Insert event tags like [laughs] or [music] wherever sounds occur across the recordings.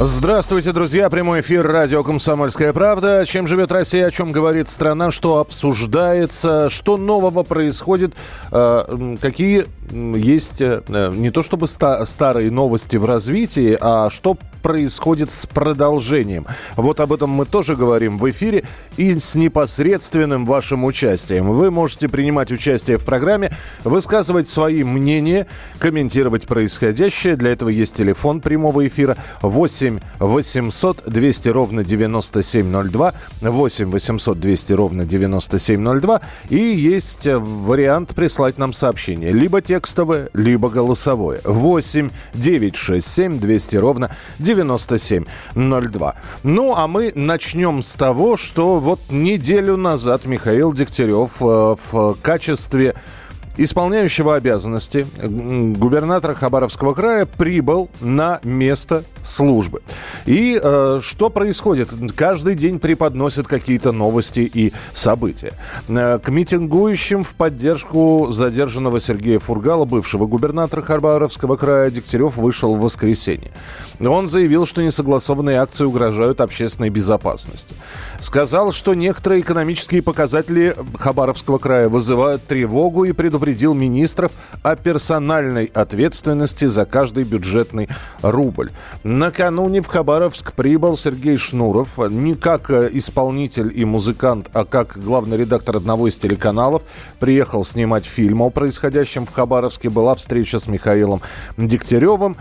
Здравствуйте, друзья. Прямой эфир радио «Комсомольская правда». Чем живет Россия, о чем говорит страна, что обсуждается, что нового происходит, э, какие есть э, не то чтобы старые новости в развитии, а что происходит с продолжением. Вот об этом мы тоже говорим в эфире и с непосредственным вашим участием. Вы можете принимать участие в программе, высказывать свои мнения, комментировать происходящее. Для этого есть телефон прямого эфира 8 800 200 ровно 9702, 8 800 200 ровно 9702. И есть вариант прислать нам сообщение. Либо текстовое, либо голосовое. 8 967 200 ровно 9702. 9702. Ну, а мы начнем с того, что вот неделю назад Михаил Дегтярев э, в качестве исполняющего обязанности губернатора Хабаровского края прибыл на место службы. И э, что происходит? Каждый день преподносят какие-то новости и события. Э, к митингующим в поддержку задержанного Сергея Фургала, бывшего губернатора Хабаровского края, Дегтярев вышел в воскресенье. Он заявил, что несогласованные акции угрожают общественной безопасности. Сказал, что некоторые экономические показатели Хабаровского края вызывают тревогу и предупредил министров о персональной ответственности за каждый бюджетный рубль. Накануне в Хабаровск прибыл Сергей Шнуров не как э, исполнитель и музыкант, а как главный редактор одного из телеканалов. Приехал снимать фильм о происходящем в Хабаровске. Была встреча с Михаилом Дегтяревым.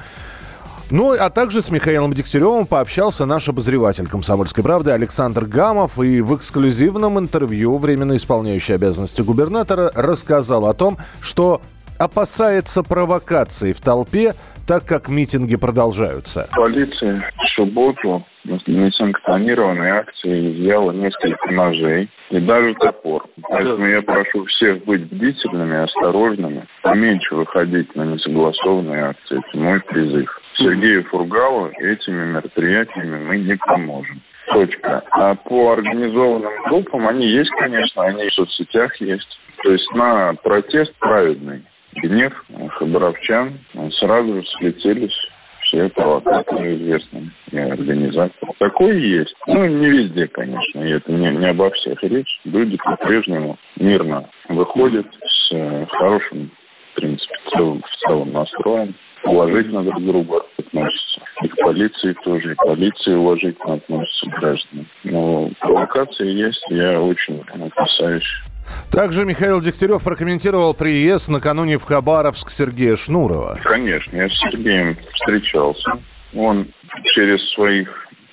Ну, а также с Михаилом Дегтяревым пообщался наш обозреватель «Комсомольской правды» Александр Гамов. И в эксклюзивном интервью временно исполняющий обязанности губернатора рассказал о том, что опасается провокаций в толпе, так как митинги продолжаются. Полиция в субботу несанкционированной акции изъяла несколько ножей и даже топор. Поэтому я прошу всех быть бдительными, осторожными, поменьше выходить на несогласованные акции. Это мой призыв. Сергею Фургалу этими мероприятиями мы не поможем. Точка. А по организованным группам они есть, конечно, они в соцсетях есть. То есть на протест праведный гнев хабаровчан сразу же слетелись все провокаторы известные и организаторы. Такое есть. Ну, не везде, конечно, и это не, не обо всех речь. Люди по-прежнему мирно выходят с э, хорошим, в принципе, целым, в целом настроем уважительно друг к другу относятся. И к полиции тоже, и полиция уважительно относится к гражданам. Но провокации есть, я очень опасаюсь. Также Михаил Дегтярев прокомментировал приезд накануне в Хабаровск Сергея Шнурова. Конечно, я с Сергеем встречался. Он через своих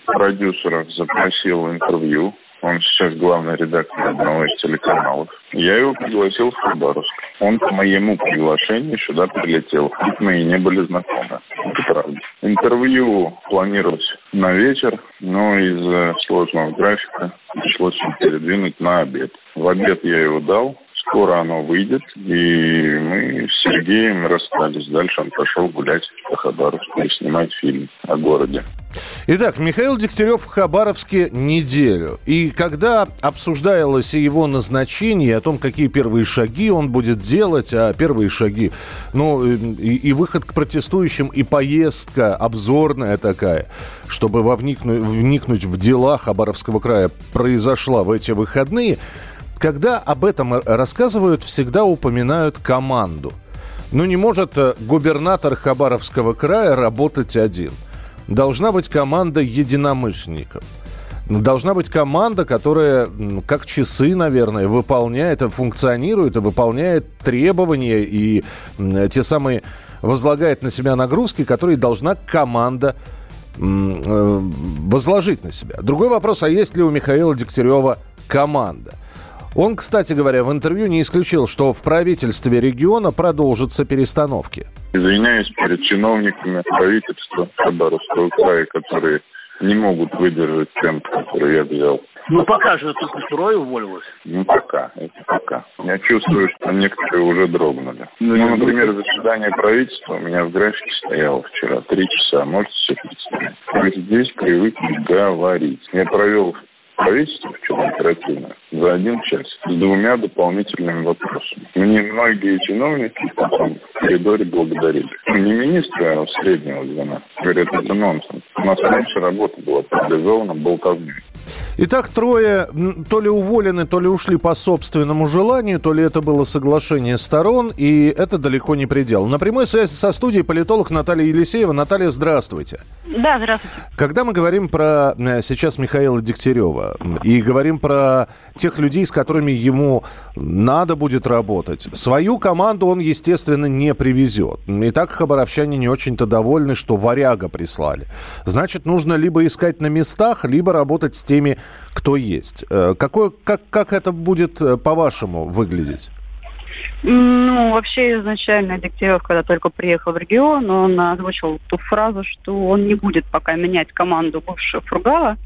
продюсеров запросил интервью он сейчас главный редактор одного из телеканалов. Я его пригласил в Хабаровск. Он по моему приглашению сюда прилетел. Мы и не были знакомы. Это правда. Интервью планировалось на вечер, но из-за сложного графика пришлось передвинуть на обед. В обед я его дал, Скоро оно выйдет, и мы с Сергеем расстались. Дальше он пошел гулять по Хабаровску и снимать фильм о городе. Итак, Михаил Дегтярев в Хабаровске неделю. И когда обсуждалось его назначение, о том, какие первые шаги он будет делать, а первые шаги, ну, и, и выход к протестующим, и поездка обзорная такая, чтобы вовникнуть, вникнуть в дела Хабаровского края, произошла в эти выходные – когда об этом рассказывают, всегда упоминают команду. Ну не может э, губернатор Хабаровского края работать один. Должна быть команда единомышленников. Должна быть команда, которая, как часы, наверное, выполняет, функционирует и выполняет требования и те самые возлагает на себя нагрузки, которые должна команда э, возложить на себя. Другой вопрос, а есть ли у Михаила Дегтярева команда? Он, кстати говоря, в интервью не исключил, что в правительстве региона продолжатся перестановки. Извиняюсь перед чиновниками правительства Хабаровского края, которые не могут выдержать темп, который я взял. Ну, пока же только трое уволилось. Ну, пока, это пока. Я чувствую, что некоторые уже дрогнули. Ну, ну например, заседание правительства у меня в графике стояло вчера три часа. Можете себе представить? Есть здесь привыкли говорить. Я провел правительство вчера оперативно за один час с двумя дополнительными вопросами. Мне многие чиновники потом в коридоре благодарили. Не министры, а среднего звена. Говорят, это нонсенс. У нас раньше работа была парализована болтовней. Итак, трое то ли уволены, то ли ушли по собственному желанию, то ли это было соглашение сторон, и это далеко не предел. На прямой связи со студией политолог Наталья Елисеева. Наталья, здравствуйте. Да, здравствуйте. Когда мы говорим про сейчас Михаила Дегтярева и говорим про тех людей, с которыми ему надо будет работать, свою команду он, естественно, не привезет. И так хабаровчане не очень-то довольны, что варяга прислали. Значит, нужно либо искать на местах, либо работать с теми, кто есть. Э, какое, как, как это будет, э, по-вашему, выглядеть? Ну, вообще изначально Дегтярев, когда только приехал в регион, он озвучил ту фразу, что он не будет пока менять команду бывшего Фургала,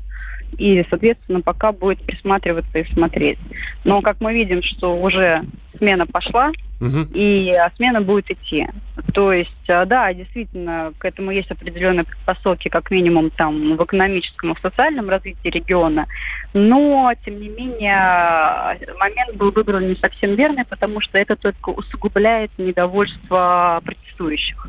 и, соответственно, пока будет присматриваться и смотреть. Но, как мы видим, что уже смена пошла, угу. и а смена будет идти. То есть, а, да, действительно, к этому есть определенные предпосылки, как минимум там в экономическом и в социальном развитии региона, но, тем не менее, момент был выбран не совсем верный, потому что это только усугубляет недовольство протестующих.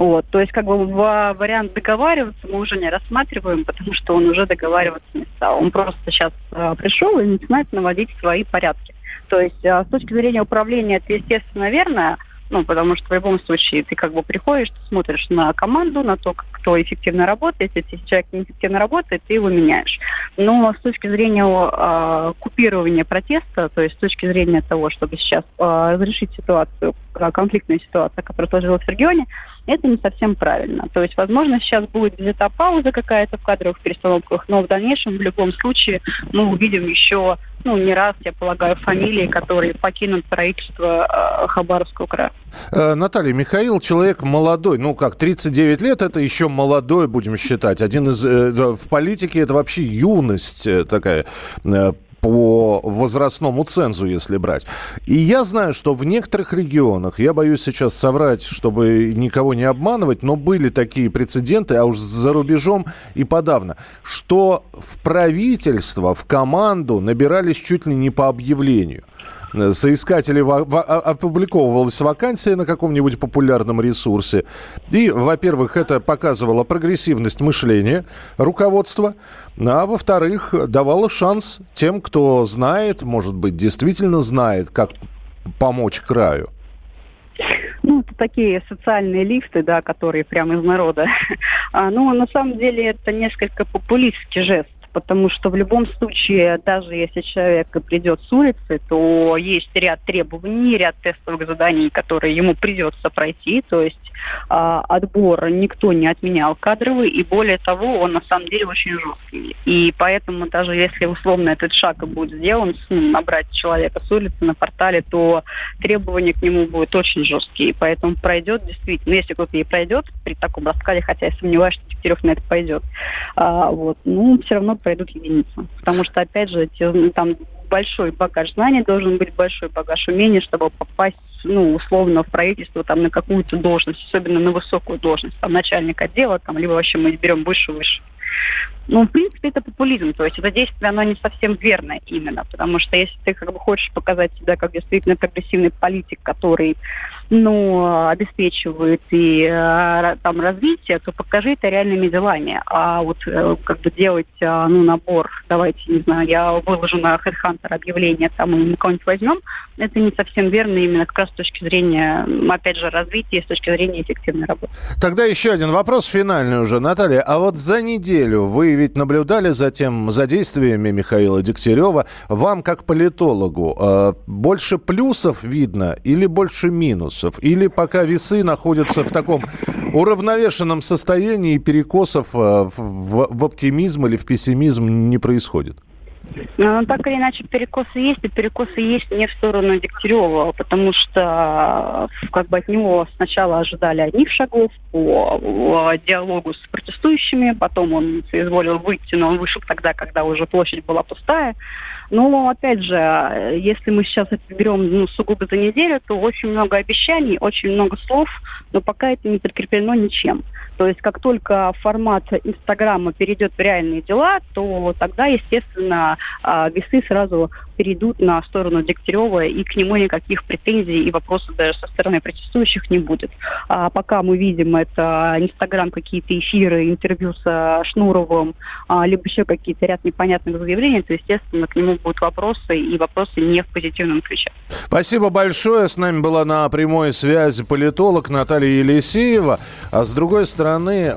Вот, то есть как бы вариант договариваться мы уже не рассматриваем, потому что он уже договариваться не стал. Он просто сейчас э, пришел и начинает наводить свои порядки. То есть э, с точки зрения управления это, естественно, верно, ну, потому что в любом случае ты как бы приходишь, ты смотришь на команду, на то, кто эффективно работает. Если человек неэффективно работает, ты его меняешь. Но с точки зрения э, купирования протеста, то есть с точки зрения того, чтобы сейчас э, разрешить ситуацию, э, конфликтную ситуацию, которая сложилась в регионе, это не совсем правильно. То есть, возможно, сейчас будет взята пауза какая-то в кадровых перестановках, но в дальнейшем, в любом случае, мы увидим еще, ну, не раз, я полагаю, фамилии, которые покинут правительство э, Хабаровского края. Э, Наталья, Михаил человек молодой, ну как, 39 лет, это еще молодой, будем считать. Один из... Э, в политике это вообще юность э, такая э, по возрастному цензу, если брать. И я знаю, что в некоторых регионах, я боюсь сейчас соврать, чтобы никого не обманывать, но были такие прецеденты, а уж за рубежом и подавно, что в правительство, в команду набирались чуть ли не по объявлению соискателей опубликовывалась вакансия на каком-нибудь популярном ресурсе. И, во-первых, это показывало прогрессивность мышления руководства, а во-вторых, давало шанс тем, кто знает, может быть, действительно знает, как помочь краю. Ну, это такие социальные лифты, да, которые прямо из народа. [laughs] А, ну, на самом деле, это несколько популистский жест потому что в любом случае, даже если человек придет с улицы, то есть ряд требований, ряд тестовых заданий, которые ему придется пройти, то есть э, отбор никто не отменял кадровый, и более того, он на самом деле очень жесткий. И поэтому даже если условно этот шаг будет сделан, ну, набрать человека с улицы на портале, то требования к нему будут очень жесткие, поэтому пройдет действительно, если кто-то и пройдет при таком раскладе, хотя я сомневаюсь, что Дегтярев на это пойдет, а, вот, ну, все равно пройдут единицы. Потому что, опять же, ну, там большой багаж знаний, должен быть большой багаж умений, чтобы попасть, ну, условно, в правительство, там, на какую-то должность, особенно на высокую должность, там, начальник отдела, там, либо вообще мы берем выше-выше. Ну, в принципе, это популизм, то есть это действие, оно не совсем верное именно, потому что если ты как бы хочешь показать себя как действительно прогрессивный политик, который, ну, обеспечивает и э, там развитие, то покажи это реальными делами. А вот э, как бы делать, э, ну, набор, давайте, не знаю, я выложу на HeadHunter объявление, там, мы кого-нибудь возьмем, это не совсем верно именно как раз с точки зрения, опять же, развития, с точки зрения эффективной работы. Тогда еще один вопрос финальный уже, Наталья. А вот за неделю вы ведь наблюдали за тем, за действиями Михаила Дегтярева. Вам, как политологу, больше плюсов видно или больше минусов? Или пока весы находятся в таком уравновешенном состоянии, перекосов э, в, в оптимизм или в пессимизм не происходит? Ну, так или иначе, перекосы есть, и перекосы есть не в сторону Дегтярева, потому что как бы от него сначала ожидали одних шагов по диалогу с протестующими, потом он соизволил выйти, но он вышел тогда, когда уже площадь была пустая. Но, опять же, если мы сейчас это берем ну, сугубо за неделю, то очень много обещаний, очень много слов, но пока это не подкреплено ничем. То есть как только формат Инстаграма перейдет в реальные дела, то тогда, естественно, а, весы сразу перейдут на сторону Дегтярева, и к нему никаких претензий и вопросов даже со стороны протестующих не будет. А пока мы видим это Инстаграм, какие-то эфиры, интервью с Шнуровым, а, либо еще какие-то ряд непонятных заявлений, то, естественно, к нему будут вопросы, и вопросы не в позитивном ключе. Спасибо большое. С нами была на прямой связи политолог Наталья Елисеева. А с другой стороны,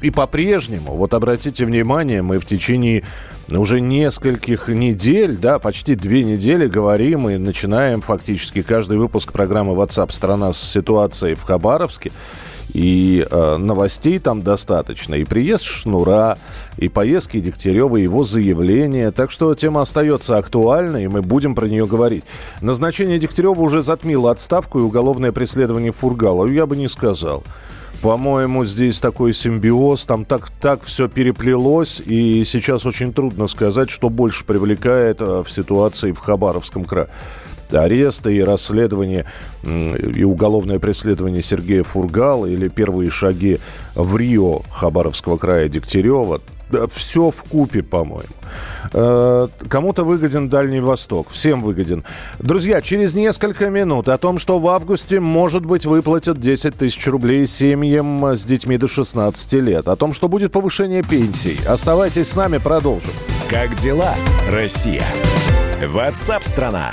и по-прежнему, вот обратите внимание, мы в течение уже нескольких недель, да, почти две недели говорим и начинаем фактически каждый выпуск программы WhatsApp «Страна с ситуацией в Хабаровске». И э, новостей там достаточно. И приезд Шнура, и поездки Дегтярева, его заявления. Так что тема остается актуальной, и мы будем про нее говорить. Назначение Дегтярева уже затмило отставку и уголовное преследование Фургала. Я бы не сказал. По-моему, здесь такой симбиоз, там так, так все переплелось, и сейчас очень трудно сказать, что больше привлекает э, в ситуации в Хабаровском крае ареста и расследование и уголовное преследование Сергея Фургала или первые шаги в Рио Хабаровского края Дегтярева все в купе, по-моему. Э, кому-то выгоден Дальний Восток. Всем выгоден. Друзья, через несколько минут о том, что в августе, может быть, выплатят 10 тысяч рублей семьям с детьми до 16 лет. О том, что будет повышение пенсий. Оставайтесь с нами, продолжим. Как дела, Россия? Ватсап-страна!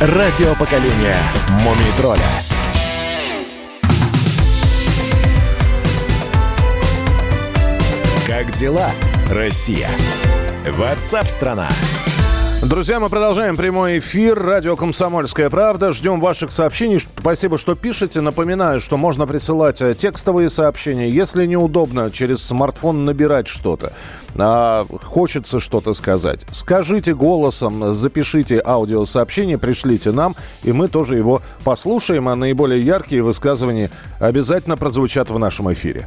Радио поколения Мумий тролля Как дела, Россия? Ватсап-страна! Друзья, мы продолжаем прямой эфир. Радио «Комсомольская правда». Ждем ваших сообщений. Спасибо, что пишете. Напоминаю, что можно присылать э, текстовые сообщения. Если неудобно через смартфон набирать что-то, а хочется что-то сказать, скажите голосом, запишите аудиосообщение, пришлите нам, и мы тоже его послушаем. А наиболее яркие высказывания обязательно прозвучат в нашем эфире.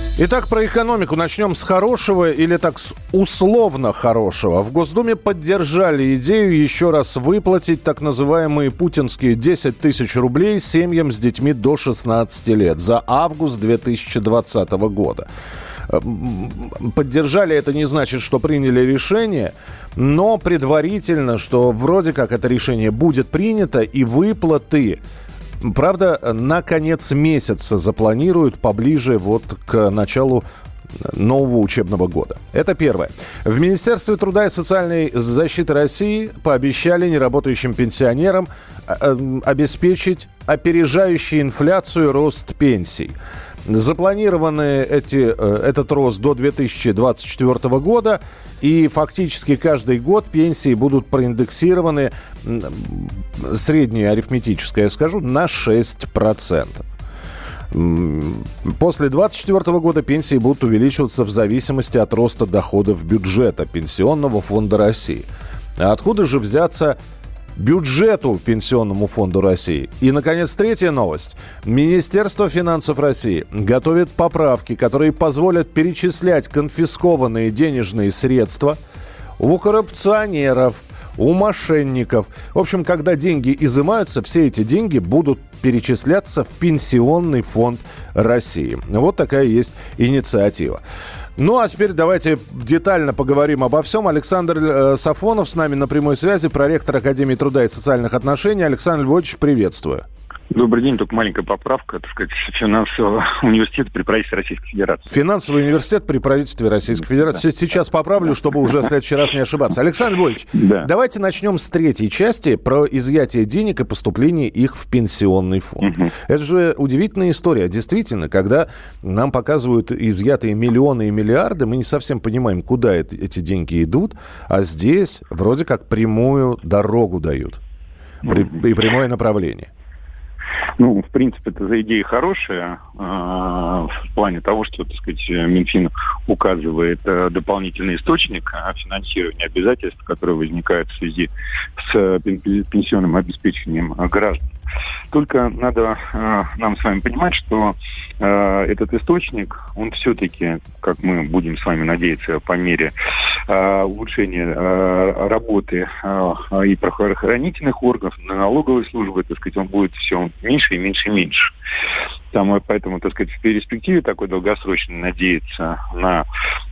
Итак, про экономику начнем с хорошего или так с условно хорошего. В Госдуме поддержали идею еще раз выплатить так называемые путинские 10 тысяч рублей семьям с детьми до 16 лет за август 2020 года. Поддержали это не значит, что приняли решение, но предварительно, что вроде как это решение будет принято и выплаты Правда, на конец месяца запланируют поближе вот к началу нового учебного года. Это первое. В Министерстве труда и социальной защиты России пообещали неработающим пенсионерам э, э, обеспечить опережающий инфляцию рост пенсий. Запланированы эти, э, этот рост до 2024 года. И фактически каждый год пенсии будут проиндексированы, среднее арифметическое я скажу, на 6%. После 2024 года пенсии будут увеличиваться в зависимости от роста доходов бюджета Пенсионного фонда России. А откуда же взяться бюджету Пенсионному фонду России. И, наконец, третья новость. Министерство финансов России готовит поправки, которые позволят перечислять конфискованные денежные средства у коррупционеров, у мошенников. В общем, когда деньги изымаются, все эти деньги будут перечисляться в Пенсионный фонд России. Вот такая есть инициатива. Ну, а теперь давайте детально поговорим обо всем. Александр э, Сафонов с нами на прямой связи, проректор Академии труда и социальных отношений. Александр Львович, приветствую. Добрый день, только маленькая поправка, так сказать, финансового университета при правительстве Российской Федерации. Финансовый университет при правительстве Российской Федерации. Да. Сейчас поправлю, чтобы уже в следующий раз не ошибаться. Александр Львович, да. давайте начнем с третьей части про изъятие денег и поступление их в пенсионный фонд. Угу. Это же удивительная история. Действительно, когда нам показывают изъятые миллионы и миллиарды, мы не совсем понимаем, куда эти деньги идут, а здесь вроде как прямую дорогу дают и прямое направление. Ну, в принципе, это за идея хорошая э, в плане того, что, так сказать, Минфин указывает э, дополнительный источник э, финансирования обязательств, которые возникают в связи с пенсионным обеспечением граждан. Только надо э, нам с вами понимать, что э, этот источник, он все-таки, как мы будем с вами надеяться, по мере э, улучшения э, работы э, и правоохранительных органов, налоговой службы, так сказать, он будет все меньше и меньше и меньше. Там, поэтому, так сказать, в перспективе такой долгосрочной надеяться на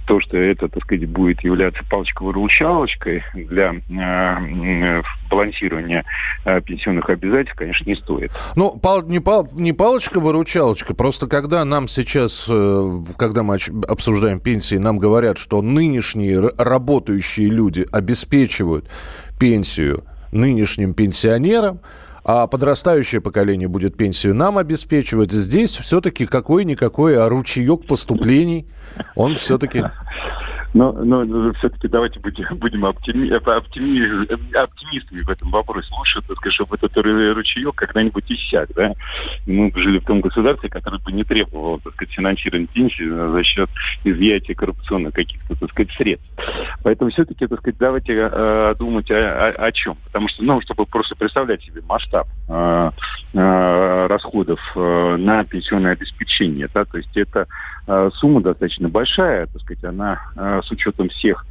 то, что это, так сказать, будет являться палочковой-выручалочкой для э, балансирования э, пенсионных обязательств, конечно, не стоит. Ну, пал, не, пал, не палочка-выручалочка, просто когда нам сейчас, э, когда мы обсуждаем пенсии, нам говорят, что нынешние работающие люди обеспечивают пенсию нынешним пенсионерам, а подрастающее поколение будет пенсию нам обеспечивать. Здесь все-таки какой-никакой а ручеек поступлений, он все-таки но, но все-таки давайте будем, [laughs] будем оптими, оптими, оптимистами в этом вопросе. Лучше, так сказать, чтобы этот ручеек когда-нибудь иссяк. Да? Мы жили в том государстве, которое бы не требовало так сказать, финансирования пенсии за счет изъятия коррупционных каких-то так сказать, средств. Поэтому все-таки так сказать, давайте э, думать о, о, о чем. Потому что, ну, чтобы просто представлять себе масштаб э, э, расходов э, на пенсионное обеспечение. Да? То есть это э, сумма достаточно большая, так сказать, она э, с учетом всех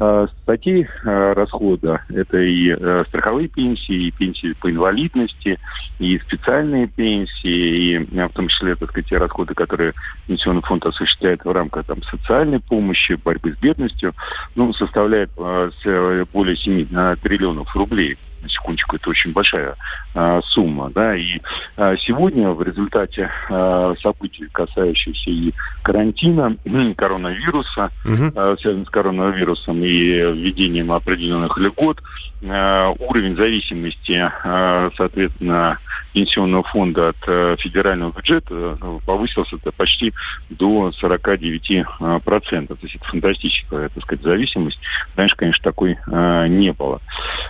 э, статей э, расхода. Это и э, страховые пенсии, и пенсии по инвалидности, и специальные пенсии, и в том числе, так сказать, те расходы, которые Пенсионный фонд осуществляет в рамках там, социальной помощи, борьбы с бедностью, ну, составляет более 7 триллионов рублей на секундочку, это очень большая э, сумма, да, и э, сегодня в результате э, событий, касающихся и карантина, коронавируса, угу. э, связанных с коронавирусом и введением определенных льгот, э, уровень зависимости, э, соответственно, пенсионного фонда от э, федерального бюджета повысился это почти до 49%. Э, процентов. То есть это фантастическая, так сказать, зависимость. Раньше, конечно, такой э, не было.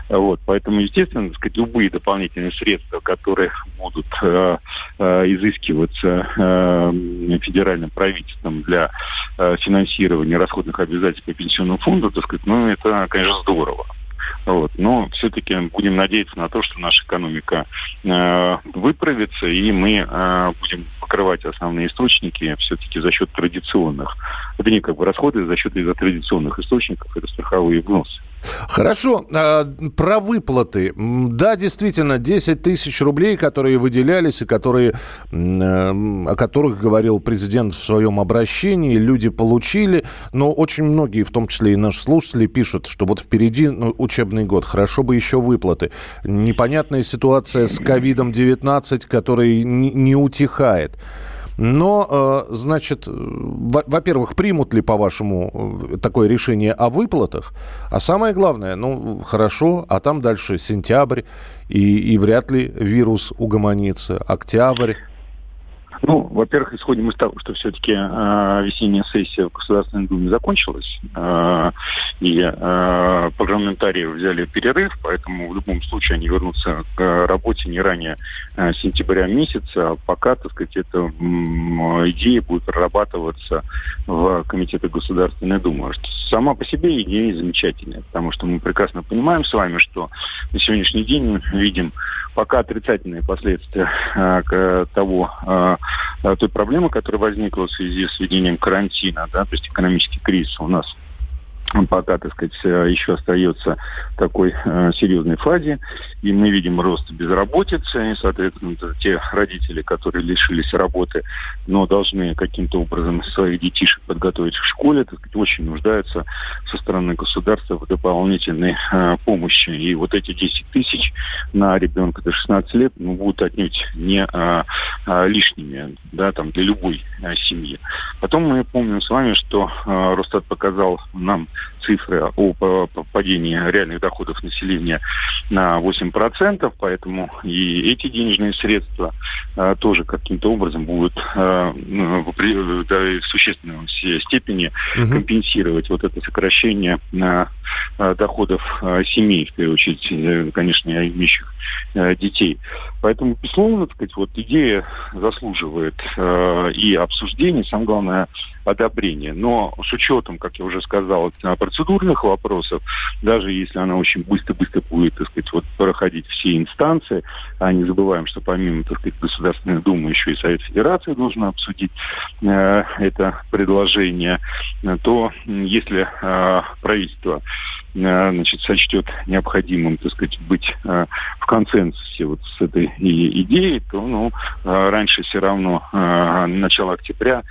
Вот, поэтому естественно, так сказать, любые дополнительные средства, которые будут э, э, изыскиваться э, федеральным правительством для э, финансирования расходных обязательств по пенсионному фонду, так сказать, ну, это, конечно, здорово. Вот. Но все-таки будем надеяться на то, что наша экономика э, выправится, и мы э, будем покрывать основные источники все-таки за счет традиционных, это не как бы расходы за счет традиционных источников, это страховые взносы. Хорошо. А, про выплаты. Да, действительно, 10 тысяч рублей, которые выделялись и которые, о которых говорил президент в своем обращении, люди получили. Но очень многие, в том числе и наши слушатели, пишут, что вот впереди ну, учебный год, хорошо бы еще выплаты. Непонятная ситуация с ковидом-19, который не утихает. Но, э, значит, во-первых, примут ли, по-вашему, э, такое решение о выплатах? А самое главное, ну, хорошо, а там дальше сентябрь, и, и вряд ли вирус угомонится. Октябрь. Ну, во-первых, исходим из того, что все-таки э, весенняя сессия в Государственной Думе закончилась, э, и э, парламентарии взяли перерыв, поэтому в любом случае они вернутся к работе не ранее э, сентября месяца, а пока, так сказать, эта э, идея будет прорабатываться в Комитете Государственной Думы. Сама по себе идея замечательная, потому что мы прекрасно понимаем с вами, что на сегодняшний день мы видим пока отрицательные последствия э, того, э, той проблемы, которая возникла в связи с введением карантина, да, то есть экономический кризис у нас пока, так сказать, еще остается в такой э, серьезной фазе, и мы видим рост безработицы, и, соответственно, те родители, которые лишились работы, но должны каким-то образом своих детишек подготовить к школе, так сказать, очень нуждаются со стороны государства в дополнительной э, помощи. И вот эти 10 тысяч на ребенка до 16 лет ну, будут отнюдь не а, лишними да, там, для любой а, семьи. Потом мы помним с вами, что а, Росстат показал нам цифры о падении реальных доходов населения на 8%, поэтому и эти денежные средства а, тоже каким-то образом будут ну, в, существенной степени компенсировать вот это сокращение а, доходов семей, в первую очередь, э, конечно, имеющих детей. Поэтому, безусловно, так сказать, вот идея заслуживает э, и обсуждения, самое главное, одобрения. Но с учетом, как я уже сказал, процедурных вопросов, даже если она очень быстро-быстро будет, так сказать, вот проходить все инстанции, а не забываем, что помимо, так сказать, Государственной Думы еще и Совет Федерации должен обсудить э, это предложение, то если э, правительство э, значит, сочтет необходимым, так сказать, быть э, в консенсусе вот с этой идеей, то ну, э, раньше все равно э, начала октября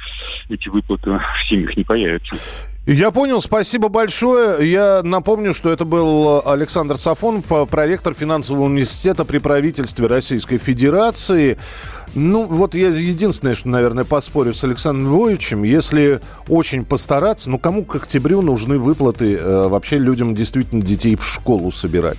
эти выплаты в семьях не появятся. Я понял, спасибо большое. Я напомню, что это был Александр Сафонов, проректор финансового университета при правительстве Российской Федерации. Ну, вот я единственное, что, наверное, поспорю с Александром Львовичем, если очень постараться, ну, кому к октябрю нужны выплаты э, вообще людям действительно детей в школу собирать?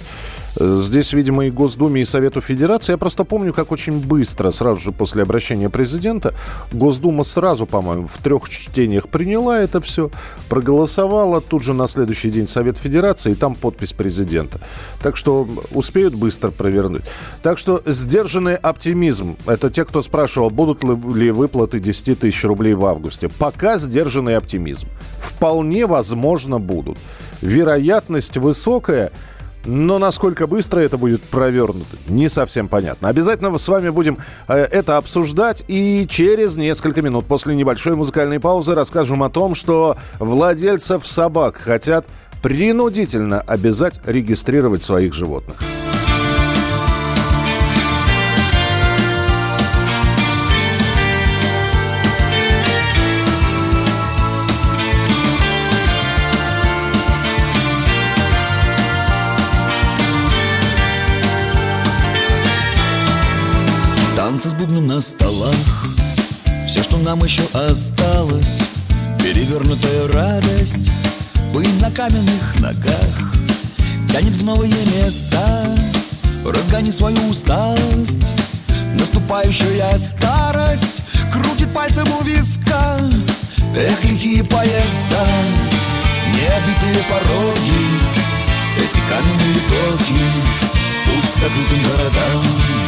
Здесь, видимо, и Госдуме, и Совету Федерации. Я просто помню, как очень быстро, сразу же после обращения президента, Госдума сразу, по-моему, в трех чтениях приняла это все, проголосовала. Тут же на следующий день Совет Федерации, и там подпись президента. Так что успеют быстро провернуть. Так что сдержанный оптимизм. Это те, кто спрашивал, будут ли выплаты 10 тысяч рублей в августе. Пока сдержанный оптимизм. Вполне возможно будут. Вероятность высокая – но насколько быстро это будет провернуто, не совсем понятно. Обязательно с вами будем э, это обсуждать. И через несколько минут после небольшой музыкальной паузы расскажем о том, что владельцев собак хотят принудительно обязать регистрировать своих животных. Нам еще осталось. Перевернутая радость Пыль на каменных ногах. Тянет в новые места. Разгони свою усталость. Наступающая старость Крутит пальцем у виска. Эх, лихие поезда Необитые пороги Эти каменные токи Путь к закрытым городам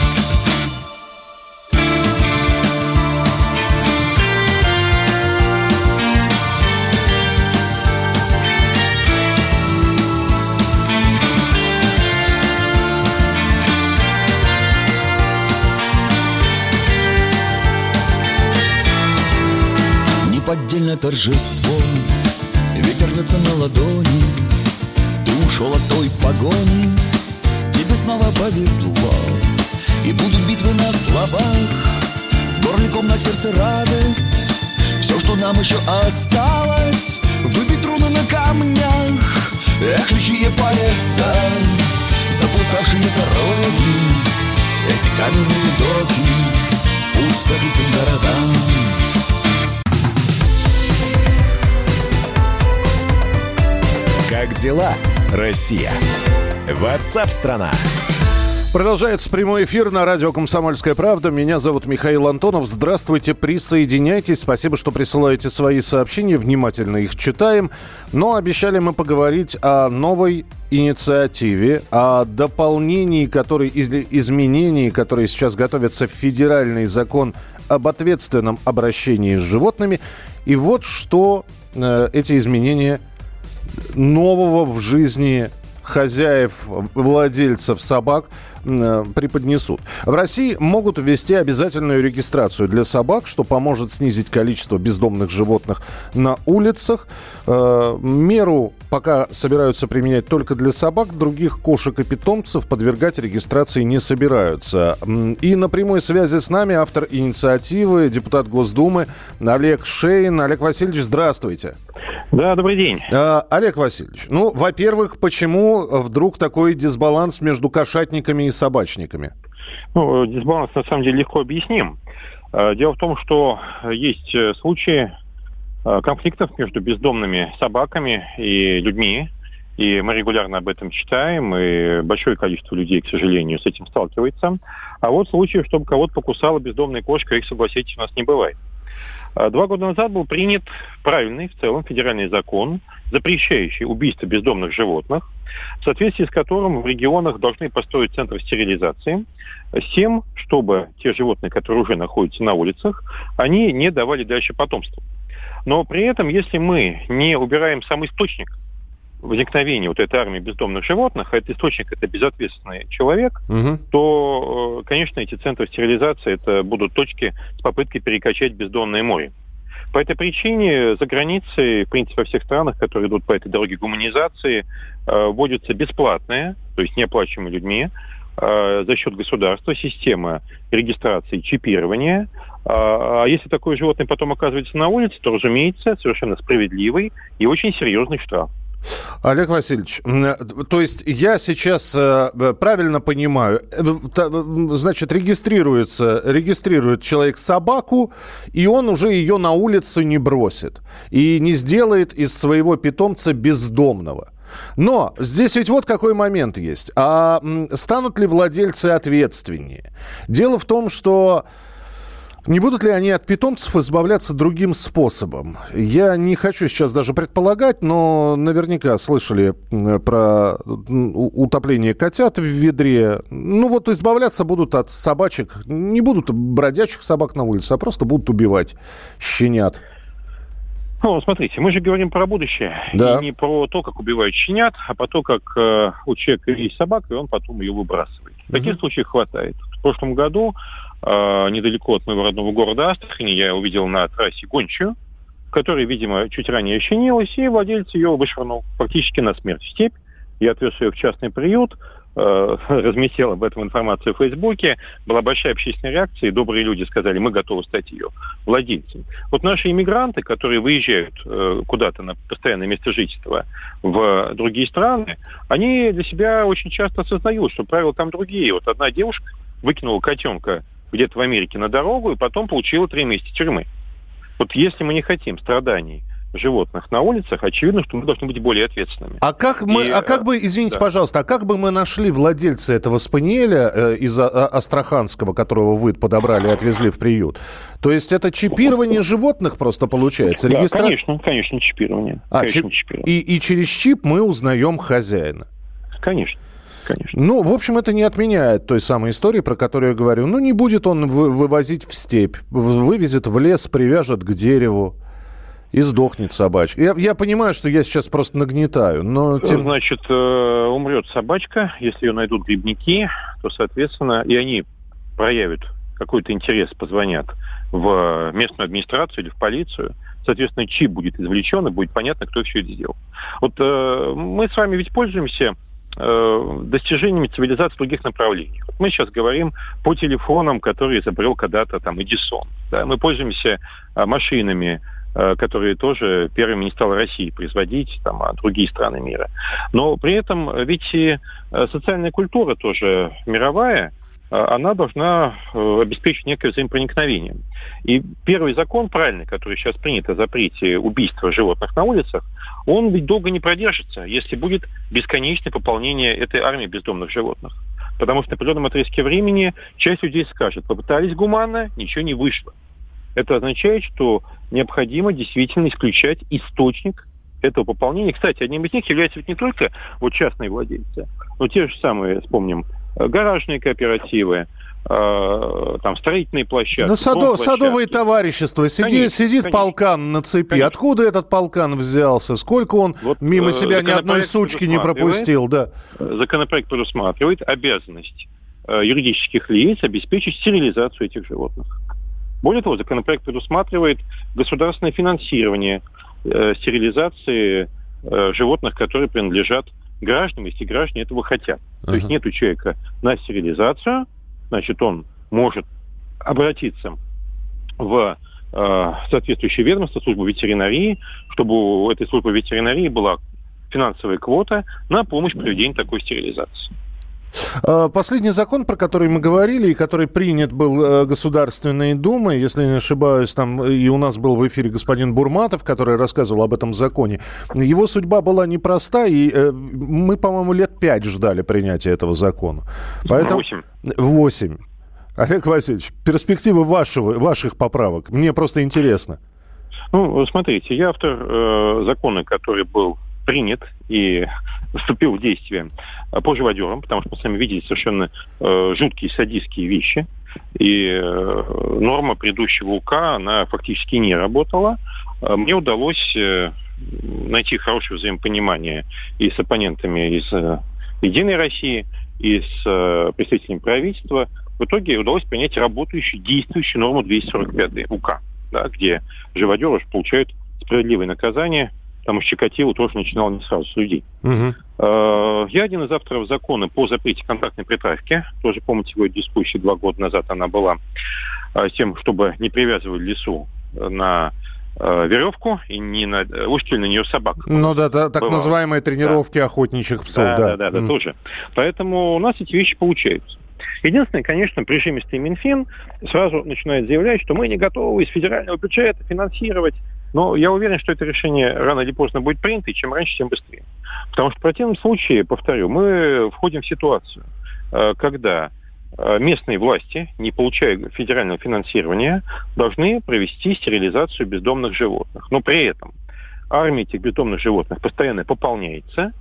торжество Ветер рвется на ладони Ты ушел от той погони. Тебе снова повезло И будут битвы на словах. В горле ком на сердце радость. Все, что нам еще осталось Выбить руны на камнях. Эх, лихие поезда Заплутавшие дороги Эти каменные доки Путь к забытым городам Как дела, Россия? Ватсап-страна! Продолжается прямой эфир на радио «Комсомольская правда». Меня зовут Михаил Антонов. Здравствуйте, присоединяйтесь. Спасибо, что присылаете свои сообщения. Внимательно их читаем. Но обещали мы поговорить о новой инициативе, о дополнении, которые, изменении, которые сейчас готовятся в федеральный закон об ответственном обращении с животными. И вот что э, эти изменения нового в жизни хозяев, владельцев собак э, преподнесут. В России могут ввести обязательную регистрацию для собак, что поможет снизить количество бездомных животных на улицах. Э, меру пока собираются применять только для собак, других кошек и питомцев подвергать регистрации не собираются. И на прямой связи с нами автор инициативы, депутат Госдумы Олег Шейн. Олег Васильевич, здравствуйте. Да, добрый день. А, Олег Васильевич, ну, во-первых, почему вдруг такой дисбаланс между кошатниками и собачниками? Ну, дисбаланс на самом деле легко объясним. А, дело в том, что есть э, случаи а, конфликтов между бездомными собаками и людьми. И мы регулярно об этом читаем, и большое количество людей, к сожалению, с этим сталкивается. А вот случаев, чтобы кого-то покусала бездомная кошка, их, согласитесь, у нас не бывает. Два года назад был принят правильный в целом федеральный закон, запрещающий убийство бездомных животных, в соответствии с которым в регионах должны построить центры стерилизации с тем, чтобы те животные, которые уже находятся на улицах, они не давали дальше потомство. Но при этом, если мы не убираем сам источник возникновения вот этой армии бездомных животных, а этот источник это безответственный человек, угу. то, э, конечно, эти центры стерилизации это будут точки с попыткой перекачать бездонное море. По этой причине за границей, в принципе, во всех странах, которые идут по этой дороге гуманизации, э, вводятся бесплатные, то есть неоплачиваемые людьми, э, за счет государства система регистрации чипирования, а, а если такое животное потом оказывается на улице, то, разумеется, совершенно справедливый и очень серьезный штраф. Олег Васильевич, то есть я сейчас э, правильно понимаю, э, значит, регистрируется, регистрирует человек собаку, и он уже ее на улицу не бросит и не сделает из своего питомца бездомного. Но здесь ведь вот какой момент есть. А станут ли владельцы ответственнее? Дело в том, что не будут ли они от питомцев избавляться другим способом? Я не хочу сейчас даже предполагать, но наверняка слышали про утопление котят в ведре. Ну вот избавляться будут от собачек. Не будут бродячих собак на улице, а просто будут убивать щенят. Ну, смотрите, мы же говорим про будущее. Да. И не про то, как убивают щенят, а про то, как э, у человека есть собака, и он потом ее выбрасывает. Таких угу. случаев хватает. В прошлом году э, недалеко от моего родного города Астрахани я увидел на трассе гончую, которая, видимо, чуть ранее ощенилась, и владелец ее вышвырнул практически на смерть в степь. Я отвез ее в частный приют, э, [laughs] разместил об этом информацию в Фейсбуке, была большая общественная реакция, и добрые люди сказали, мы готовы стать ее владельцем. Вот наши иммигранты, которые выезжают э, куда-то на постоянное место жительства в другие страны, они для себя очень часто осознают, что правила там другие. Вот одна девушка выкинула котенка где-то в Америке на дорогу и потом получила три месяца тюрьмы. Вот если мы не хотим страданий животных на улицах, очевидно, что мы должны быть более ответственными. А как мы, и, а как бы, извините, да. пожалуйста, а как бы мы нашли владельца этого спаниеля э, из а, Астраханского, которого вы подобрали и отвезли в приют? То есть это чипирование животных просто получается? Да, Регистра... конечно, конечно, чипирование. А, конечно, чип... чипирование. И, и через чип мы узнаем хозяина? Конечно конечно. Ну, в общем, это не отменяет той самой истории, про которую я говорю. Ну, не будет он вывозить в степь, вывезет в лес, привяжет к дереву и сдохнет собачка. Я, я понимаю, что я сейчас просто нагнетаю, но... Тем... Значит, э, умрет собачка, если ее найдут грибники, то, соответственно, и они проявят какой-то интерес, позвонят в местную администрацию или в полицию, соответственно, чип будет извлечен, и будет понятно, кто все это сделал. Вот э, мы с вами ведь пользуемся достижениями цивилизации в других направлениях. Вот мы сейчас говорим по телефонам, которые изобрел когда-то там Эдисон. Да? Мы пользуемся а, машинами, а, которые тоже первыми не стала России производить, там, а другие страны мира. Но при этом ведь и социальная культура тоже мировая, она должна обеспечить некое взаимопроникновение. И первый закон правильный, который сейчас принят о запрете убийства животных на улицах, он ведь долго не продержится, если будет бесконечное пополнение этой армии бездомных животных. Потому что на определенном отрезке времени часть людей скажет, попытались гуманно, ничего не вышло. Это означает, что необходимо действительно исключать источник этого пополнения. Кстати, одним из них являются ведь не только вот частные владельцы, но те же самые, вспомним, гаражные кооперативы, э, там строительные площадки. Ну, садо, садовые товарищества. Сидит, конечно, сидит конечно. полкан на цепи. Конечно. Откуда этот полкан взялся? Сколько он вот, мимо э, себя ни одной сучки не пропустил? Да. Законопроект предусматривает обязанность э, юридических лиц обеспечить стерилизацию этих животных. Более того, законопроект предусматривает государственное финансирование э, стерилизации э, животных, которые принадлежат гражданам, если граждане этого хотят. Uh-huh. То есть нет у человека на стерилизацию, значит, он может обратиться в э, соответствующее ведомство, службу ветеринарии, чтобы у этой службы ветеринарии была финансовая квота на помощь проведению такой стерилизации. А, последний закон, про который мы говорили, и который принят был э, Государственной Думой, если не ошибаюсь, там и у нас был в эфире господин Бурматов, который рассказывал об этом законе, его судьба была непроста, и э, мы, по-моему, лет пять ждали принятия этого закона. Поэтому... Восемь. Восемь. Олег Васильевич, перспективы вашего, ваших поправок. Мне просто интересно. Ну, смотрите, я автор э, закона, который был принят и вступил в действие по живодерам, потому что мы сами видели совершенно э, жуткие садистские вещи. И э, норма предыдущего УК, она фактически не работала. Э, мне удалось э, найти хорошее взаимопонимание и с оппонентами из э, «Единой России», и с э, представителями правительства – в итоге удалось принять работающую, действующую норму 245 УК, да, где живодеры получают справедливое наказание, потому что Чикатило тоже начинал не сразу с людей. Угу. Я один из авторов закона по запрете контактной притравки. Тоже помните его дискуссии два года назад она была а, с тем, чтобы не привязывать лесу на э, веревку и не на, ушли на нее собак. Ну да, да так Бывало. называемые тренировки да. охотничьих псов, да. Да, да, да, mm. тоже. Поэтому у нас эти вещи получаются. Единственное, конечно, прижимистый Минфин сразу начинает заявлять, что мы не готовы из федерального бюджета финансировать но я уверен, что это решение рано или поздно будет принято, и чем раньше, тем быстрее. Потому что в противном случае, повторю, мы входим в ситуацию, э, когда э, местные власти, не получая федерального финансирования, должны провести стерилизацию бездомных животных. Но при этом армия этих бездомных животных постоянно пополняется,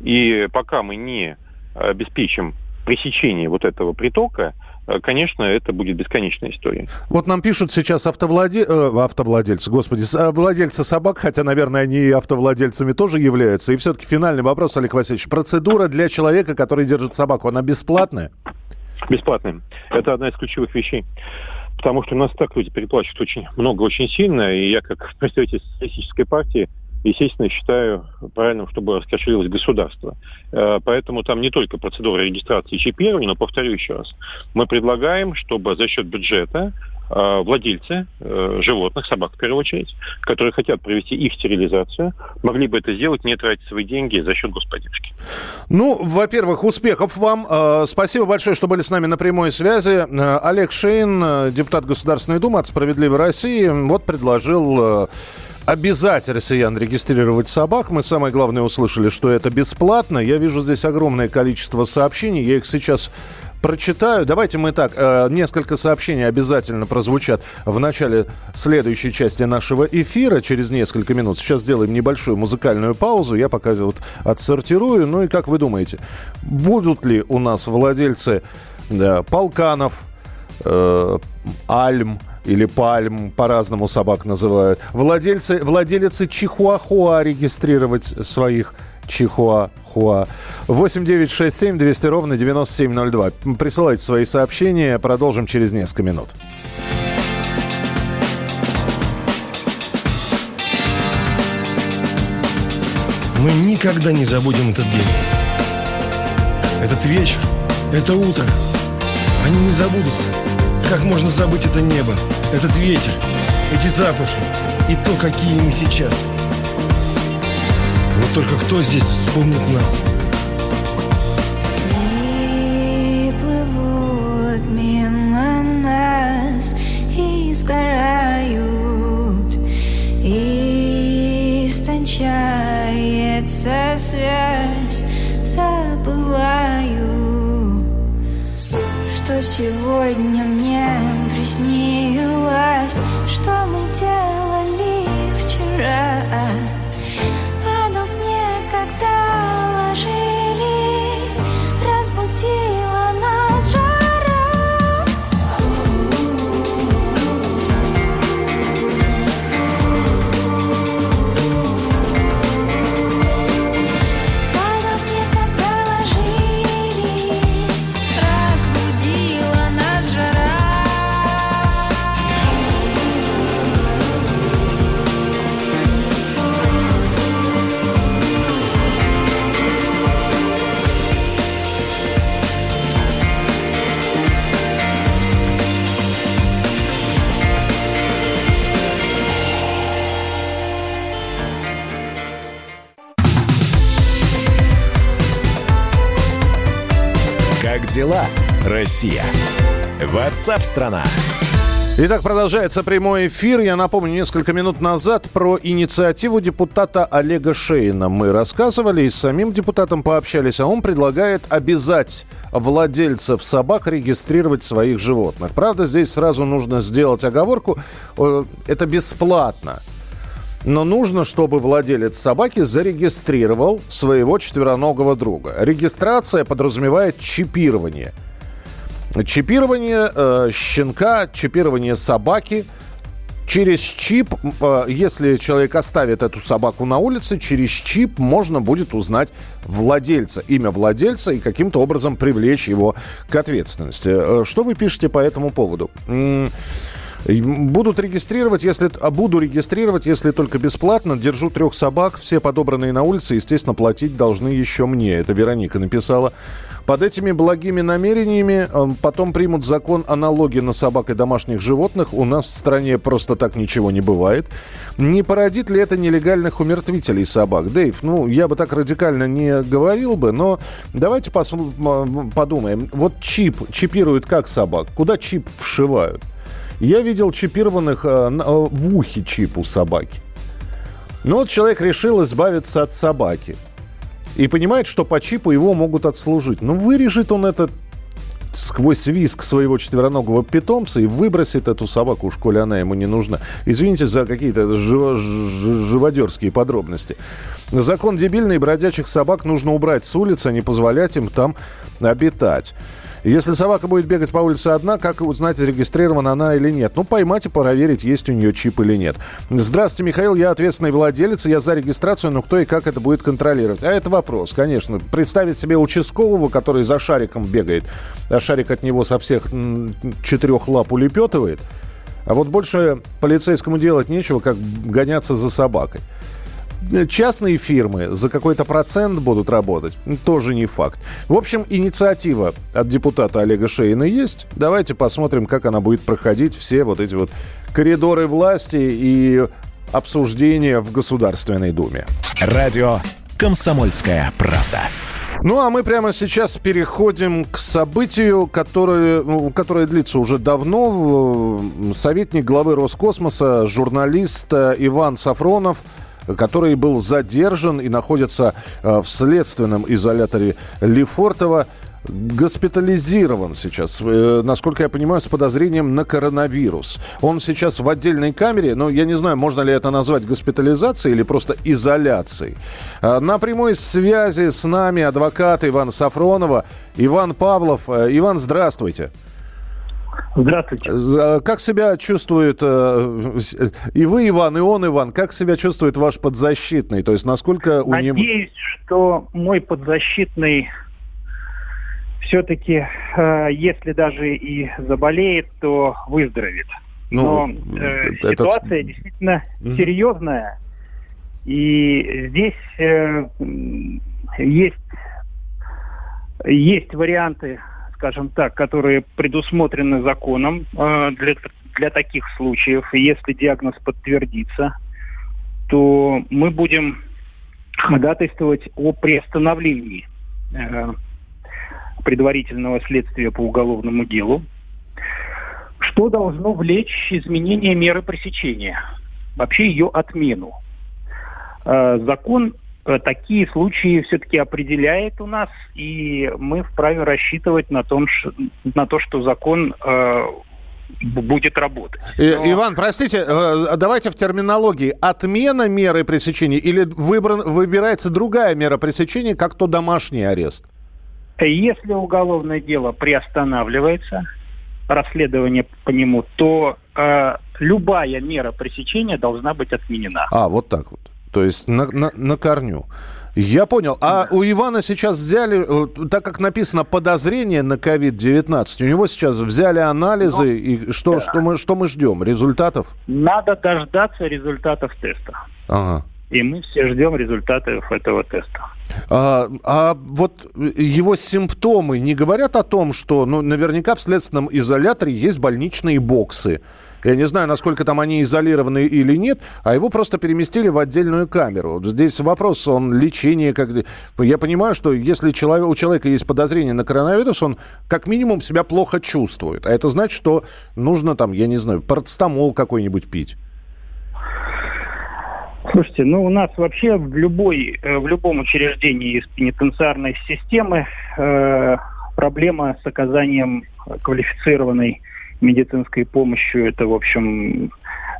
и пока мы не обеспечим пресечение вот этого притока, э, конечно, это будет бесконечная история. Вот нам пишут сейчас автовладе... э, автовладельцы, господи, владельцы собак, хотя, наверное, они и автовладельцами тоже являются. И все-таки финальный вопрос, Олег Васильевич. Процедура для человека, который держит собаку, она бесплатная? Бесплатная. Это одна из ключевых вещей. Потому что у нас так люди переплачивают очень много, очень сильно. И я, как представитель социалистической партии, естественно, считаю правильным, чтобы раскошелилось государство. Э, поэтому там не только процедура регистрации и чипирования, но, повторю еще раз, мы предлагаем, чтобы за счет бюджета э, владельцы э, животных, собак в первую очередь, которые хотят провести их стерилизацию, могли бы это сделать, не тратить свои деньги за счет господдержки. Ну, во-первых, успехов вам. Спасибо большое, что были с нами на прямой связи. Олег Шейн, депутат Государственной Думы от «Справедливой России», вот предложил обязать россиян регистрировать собак. Мы самое главное услышали, что это бесплатно. Я вижу здесь огромное количество сообщений. Я их сейчас прочитаю. Давайте мы так, э, несколько сообщений обязательно прозвучат в начале следующей части нашего эфира через несколько минут. Сейчас сделаем небольшую музыкальную паузу. Я пока вот отсортирую. Ну и как вы думаете, будут ли у нас владельцы да, полканов, э, альм, или пальм, по-разному собак называют. Владельцы, владелицы чихуахуа регистрировать своих чихуахуа. 8 9 6 7 200 ровно 9702. Присылайте свои сообщения. Продолжим через несколько минут. Мы никогда не забудем этот день. Этот вечер, это утро. Они не забудутся. Как можно забыть это небо, этот ветер, эти запахи и то, какие мы сейчас? Вот только кто здесь вспомнит нас? Связь, забываю что сегодня мне приснилось, что мы делали вчера. Дела, Россия? Ватсап-страна! Итак, продолжается прямой эфир. Я напомню, несколько минут назад про инициативу депутата Олега Шейна мы рассказывали и с самим депутатом пообщались, а он предлагает обязать владельцев собак регистрировать своих животных. Правда, здесь сразу нужно сделать оговорку, э, это бесплатно. Но нужно, чтобы владелец собаки зарегистрировал своего четвероногого друга. Регистрация подразумевает чипирование – Чипирование э, щенка, чипирование собаки. Через чип, э, если человек оставит эту собаку на улице, через чип можно будет узнать владельца, имя владельца и каким-то образом привлечь его к ответственности. Э, что вы пишете по этому поводу? Будут регистрировать, если... А буду регистрировать, если только бесплатно. Держу трех собак, все подобранные на улице, естественно, платить должны еще мне. Это Вероника написала. Под этими благими намерениями э, потом примут закон о налоге на собак и домашних животных. У нас в стране просто так ничего не бывает. Не породит ли это нелегальных умертвителей собак? Дэйв, ну, я бы так радикально не говорил бы, но давайте подумаем. Вот чип, чипируют как собак? Куда чип вшивают? Я видел чипированных э, в ухе чип у собаки. Ну вот человек решил избавиться от собаки и понимает, что по чипу его могут отслужить. Ну, вырежет он это сквозь виск своего четвероногого питомца и выбросит эту собаку, уж коли она ему не нужна. Извините за какие-то жив... живодерские подробности. Закон дебильный, бродячих собак нужно убрать с улицы, а не позволять им там обитать. Если собака будет бегать по улице одна, как узнать, зарегистрирована она или нет? Ну, поймать и проверить, есть у нее чип или нет. Здравствуйте, Михаил, я ответственный владелец, я за регистрацию, но кто и как это будет контролировать? А это вопрос, конечно. Представить себе участкового, который за шариком бегает, а шарик от него со всех четырех лап улепетывает, а вот больше полицейскому делать нечего, как гоняться за собакой частные фирмы за какой-то процент будут работать, тоже не факт. В общем, инициатива от депутата Олега Шейна есть. Давайте посмотрим, как она будет проходить все вот эти вот коридоры власти и обсуждения в Государственной Думе. Радио «Комсомольская правда». Ну а мы прямо сейчас переходим к событию, которое, ну, которое длится уже давно. Советник главы Роскосмоса, журналист э, Иван Сафронов – который был задержан и находится э, в следственном изоляторе Лефортово госпитализирован сейчас, э, насколько я понимаю, с подозрением на коронавирус. Он сейчас в отдельной камере, но я не знаю, можно ли это назвать госпитализацией или просто изоляцией. Э, на прямой связи с нами адвокат Иван Сафронова, Иван Павлов. Иван, здравствуйте. Здравствуйте. А как себя чувствует э, и вы, Иван, и он, Иван, как себя чувствует ваш подзащитный? То есть насколько у него... Надеюсь, что мой подзащитный все-таки, э, если даже и заболеет, то выздоровеет. Ну, Но э, это... ситуация действительно mm серьезная. И здесь э, есть, есть варианты скажем так, которые предусмотрены законом э, для, для таких случаев. Если диагноз подтвердится, то мы будем ходатайствовать о приостановлении э, предварительного следствия по уголовному делу, что должно влечь изменение меры пресечения, вообще ее отмену. Э, закон такие случаи все-таки определяет у нас, и мы вправе рассчитывать на, том, на то, что закон э, будет работать. Но... Иван, простите, э, давайте в терминологии. Отмена меры пресечения или выбран, выбирается другая мера пресечения, как то домашний арест? Если уголовное дело приостанавливается, расследование по нему, то э, любая мера пресечения должна быть отменена. А, вот так вот. То есть на, на, на корню. Я понял. А у Ивана сейчас взяли, э, так как написано подозрение на COVID-19, у него сейчас взяли анализы, ну, и что, да. что, мы, что мы ждем? Результатов? Надо дождаться результатов теста. Ага. И мы все ждем результатов этого теста. А, а вот его симптомы не говорят о том, что ну, наверняка в следственном изоляторе есть больничные боксы. Я не знаю, насколько там они изолированы или нет, а его просто переместили в отдельную камеру. Здесь вопрос, он лечение. Как... Я понимаю, что если человек, у человека есть подозрение на коронавирус, он как минимум себя плохо чувствует. А это значит, что нужно там, я не знаю, парацетамол какой-нибудь пить. Слушайте, ну у нас вообще в любой, э, в любом учреждении из пенитенциарной системы э, проблема с оказанием квалифицированной медицинской помощью, это, в общем,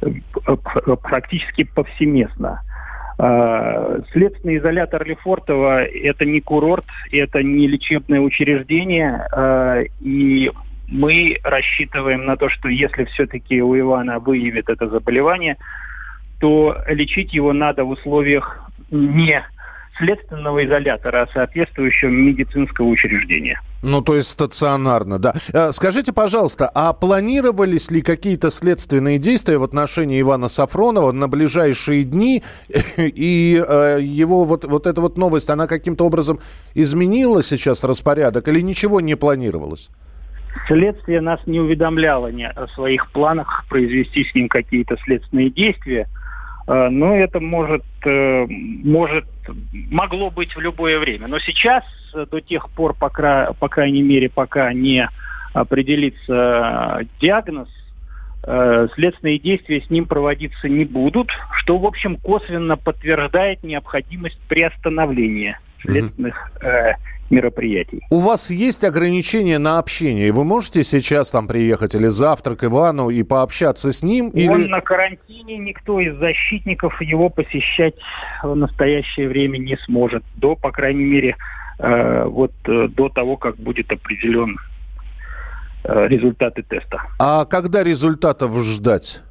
э, практически повсеместно. Э, следственный изолятор Лефортово – это не курорт, это не лечебное учреждение, и мы рассчитываем на то, что если все-таки у Ивана выявит это заболевание – то лечить его надо в условиях не следственного изолятора, а соответствующего медицинского учреждения. Ну, то есть стационарно, да. Э, скажите, пожалуйста, а планировались ли какие-то следственные действия в отношении Ивана Сафронова на ближайшие дни? [laughs] И э, его вот, вот эта вот новость, она каким-то образом изменила сейчас распорядок или ничего не планировалось? Следствие нас не уведомляло ни о своих планах произвести с ним какие-то следственные действия – но это может, э, может, могло быть в любое время. Но сейчас, э, до тех пор, по, кра... по крайней мере, пока не определится диагноз, следственные действия с ним проводиться не будут, что, в общем, косвенно подтверждает необходимость приостановления следственных э, мероприятий. У вас есть ограничения на общение? Вы можете сейчас там приехать или завтра к Ивану и пообщаться с ним? Или... Он на карантине, никто из защитников его посещать в настоящее время не сможет. До, по крайней мере, э, вот э, до того, как будет определен э, результаты теста. А когда результатов ждать?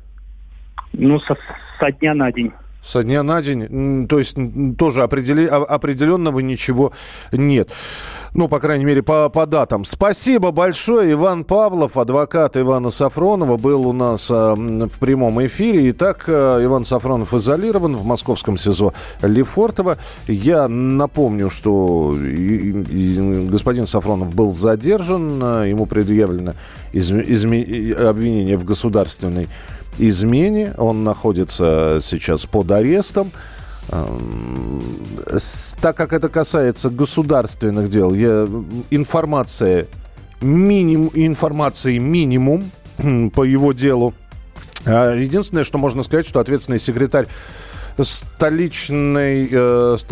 Ну, со, со дня на день. Со дня на день, то есть тоже определи, определенного ничего нет. Ну, по крайней мере, по, по датам. Спасибо большое. Иван Павлов, адвокат Ивана Сафронова, был у нас э, в прямом эфире. Итак, э, Иван Сафронов изолирован в московском СИЗО Лефортово. Я напомню, что и, и господин Сафронов был задержан. Ему предъявлено изме, изме, обвинение в государственной измене. Он находится сейчас под арестом. Эм, так как это касается государственных дел, я, информация минимум, информации минимум [clears throat] по его делу. А единственное, что можно сказать, что ответственный секретарь столичной, э, ст,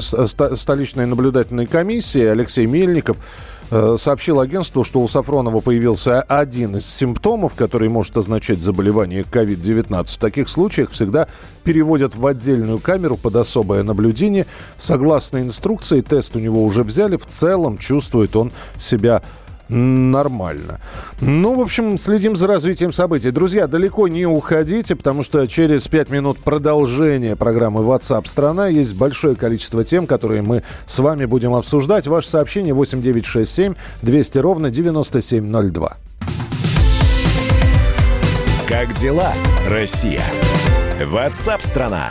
ст, столичной наблюдательной комиссии Алексей Мельников Э, сообщил агентству, что у Сафронова появился один из симптомов, который может означать заболевание COVID-19. В таких случаях всегда переводят в отдельную камеру под особое наблюдение. Согласно инструкции, тест у него уже взяли. В целом чувствует он себя нормально. Ну, в общем, следим за развитием событий. Друзья, далеко не уходите, потому что через пять минут продолжения программы WhatsApp страна есть большое количество тем, которые мы с вами будем обсуждать. Ваше сообщение 8967 200 ровно 9702. Как дела, Россия? WhatsApp страна.